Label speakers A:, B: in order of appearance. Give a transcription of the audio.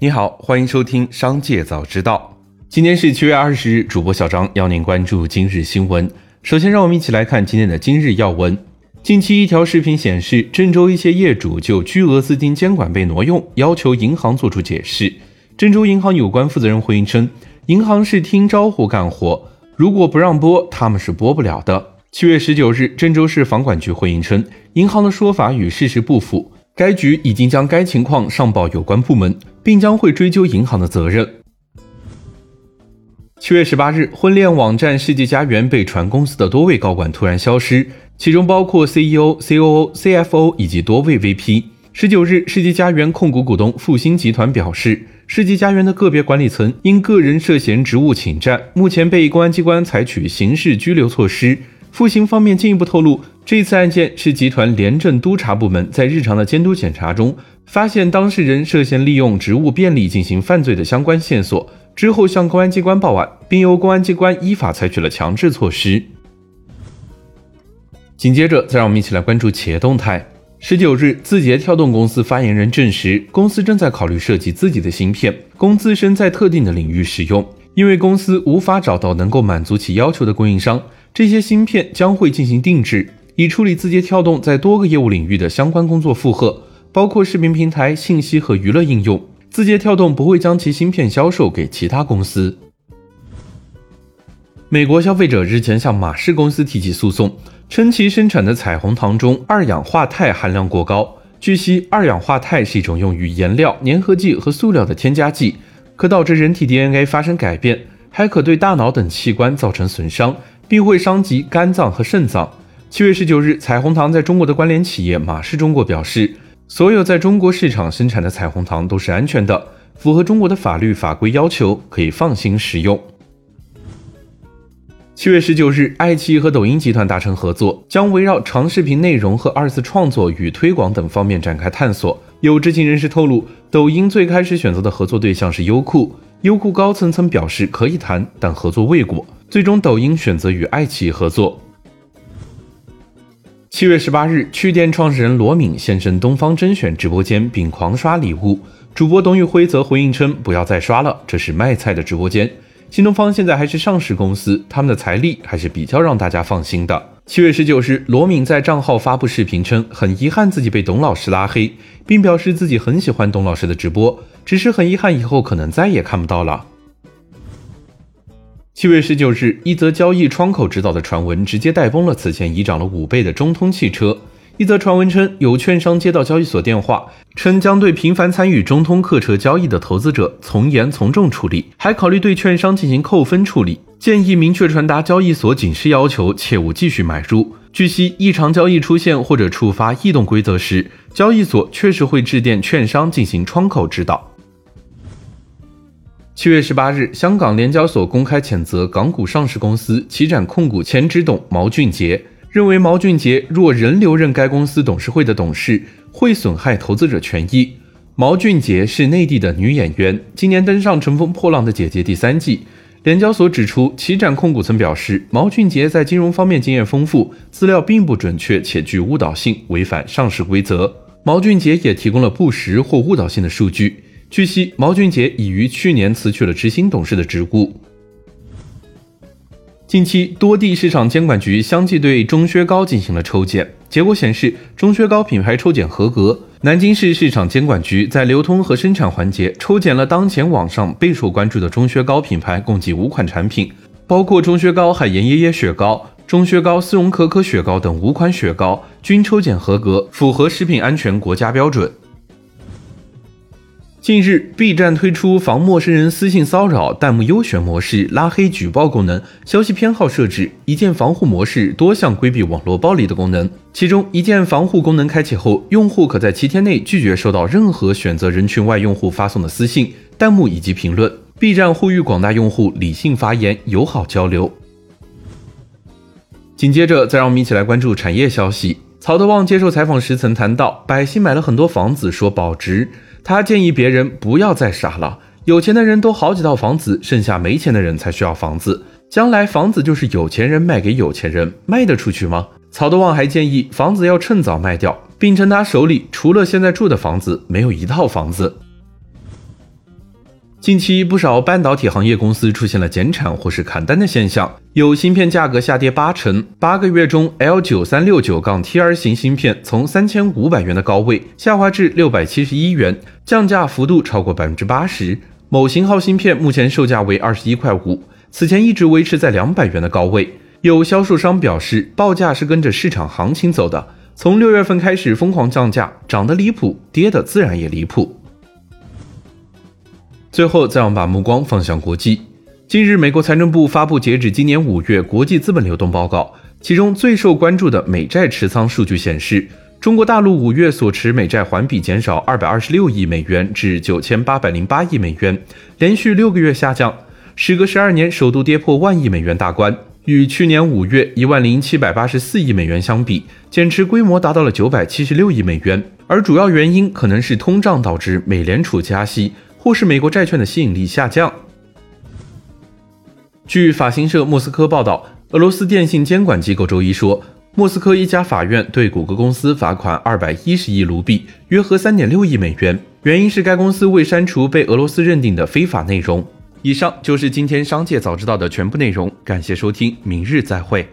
A: 你好，欢迎收听《商界早知道》。今天是七月二十日，主播小张邀您关注今日新闻。首先，让我们一起来看今天的今日要闻。近期，一条视频显示，郑州一些业主就巨额资金监管被挪用，要求银行做出解释。郑州银行有关负责人回应称，银行是听招呼干活，如果不让拨，他们是拨不了的。七月十九日，郑州市房管局回应称，银行的说法与事实不符。该局已经将该情况上报有关部门，并将会追究银行的责任。七月十八日，婚恋网站世纪佳缘被传公司的多位高管突然消失，其中包括 CEO、COO、CFO 以及多位 VP。十九日，世纪佳缘控股股东复兴集团表示，世纪佳缘的个别管理层因个人涉嫌职务侵占，目前被公安机关采取刑事拘留措施。复兴方面进一步透露，这次案件是集团廉政督察部门在日常的监督检查中，发现当事人涉嫌利用职务便利进行犯罪的相关线索，之后向公安机关报案，并由公安机关依法采取了强制措施。紧接着，再让我们一起来关注企业动态。十九日，字节跳动公司发言人证实，公司正在考虑设计自己的芯片，供自身在特定的领域使用，因为公司无法找到能够满足其要求的供应商。这些芯片将会进行定制，以处理字节跳动在多个业务领域的相关工作负荷，包括视频平台、信息和娱乐应用。字节跳动不会将其芯片销售给其他公司。美国消费者日前向马氏公司提起诉讼，称其生产的彩虹糖中二氧化钛含量过高。据悉，二氧化钛是一种用于颜料、粘合剂和塑料的添加剂，可导致人体 DNA 发生改变，还可对大脑等器官造成损伤。并会伤及肝脏和肾脏。七月十九日，彩虹糖在中国的关联企业马氏中国表示，所有在中国市场生产的彩虹糖都是安全的，符合中国的法律法规要求，可以放心食用。七月十九日，爱奇艺和抖音集团达成合作，将围绕长视频内容和二次创作与推广等方面展开探索。有知情人士透露，抖音最开始选择的合作对象是优酷，优酷高层曾表示可以谈，但合作未果。最终，抖音选择与爱奇艺合作。七月十八日，趣店创始人罗敏现身东方甄选直播间，并狂刷礼物。主播董宇辉则回应称：“不要再刷了，这是卖菜的直播间。新东方现在还是上市公司，他们的财力还是比较让大家放心的。”七月十九日，罗敏在账号发布视频称：“很遗憾自己被董老师拉黑，并表示自己很喜欢董老师的直播，只是很遗憾以后可能再也看不到了。”七月十九日，一则交易窗口指导的传闻直接带崩了此前已涨了五倍的中通汽车。一则传闻称，有券商接到交易所电话，称将对频繁参与中通客车交易的投资者从严从重处理，还考虑对券商进行扣分处理，建议明确传达交易所警示要求，切勿继续买入。据悉，异常交易出现或者触发异动规则时，交易所确实会致电券商进行窗口指导。七月十八日，香港联交所公开谴责港股上市公司旗展控股前执董毛俊杰，认为毛俊杰若仍留任该公司董事会的董事，会损害投资者权益。毛俊杰是内地的女演员，今年登上《乘风破浪的姐姐》第三季。联交所指出，旗展控股曾表示，毛俊杰在金融方面经验丰富，资料并不准确且具误导性，违反上市规则。毛俊杰也提供了不实或误导性的数据。据悉，毛俊杰已于去年辞去了执行董事的职务。近期，多地市场监管局相继对钟薛高进行了抽检，结果显示，钟薛高品牌抽检合格。南京市市场监管局在流通和生产环节抽检了当前网上备受关注的钟薛高品牌共计五款产品，包括钟薛高海盐椰椰雪糕、钟薛高丝绒可可雪糕等五款雪糕，均抽检合格，符合食品安全国家标准。近日，B 站推出防陌生人私信骚扰弹幕优选模式、拉黑举报功能、消息偏好设置、一键防护模式多项规避网络暴力的功能。其中，一键防护功能开启后，用户可在七天内拒绝收到任何选择人群外用户发送的私信、弹幕以及评论。B 站呼吁广大用户理性发言，友好交流。紧接着，再让我们一起来关注产业消息。曹德旺接受采访时曾谈到，百姓买了很多房子，说保值。他建议别人不要再傻了，有钱的人都好几套房子，剩下没钱的人才需要房子。将来房子就是有钱人卖给有钱人，卖得出去吗？曹德旺还建议房子要趁早卖掉，并称他手里除了现在住的房子，没有一套房子。近期不少半导体行业公司出现了减产或是砍单的现象，有芯片价格下跌八成。八个月中，L 九三六九杠 TR 型芯片从三千五百元的高位下滑至六百七十一元，降价幅度超过百分之八十。某型号芯片目前售价为二十一块五，此前一直维持在两百元的高位。有销售商表示，报价是跟着市场行情走的，从六月份开始疯狂降价，涨得离谱，跌的自然也离谱。最后，再让我们把目光放向国际。近日，美国财政部发布截止今年五月国际资本流动报告，其中最受关注的美债持仓数据显示，中国大陆五月所持美债环比减少二百二十六亿美元至九千八百零八亿美元，连续六个月下降，时隔十二年首度跌破万亿美元大关，与去年五月一万零七百八十四亿美元相比，减持规模达到了九百七十六亿美元。而主要原因可能是通胀导致美联储加息。或是美国债券的吸引力下降。据法新社莫斯科报道，俄罗斯电信监管机构周一说，莫斯科一家法院对谷歌公司罚款二百一十亿卢比，约合三点六亿美元，原因是该公司未删除被俄罗斯认定的非法内容。以上就是今天商界早知道的全部内容，感谢收听，明日再会。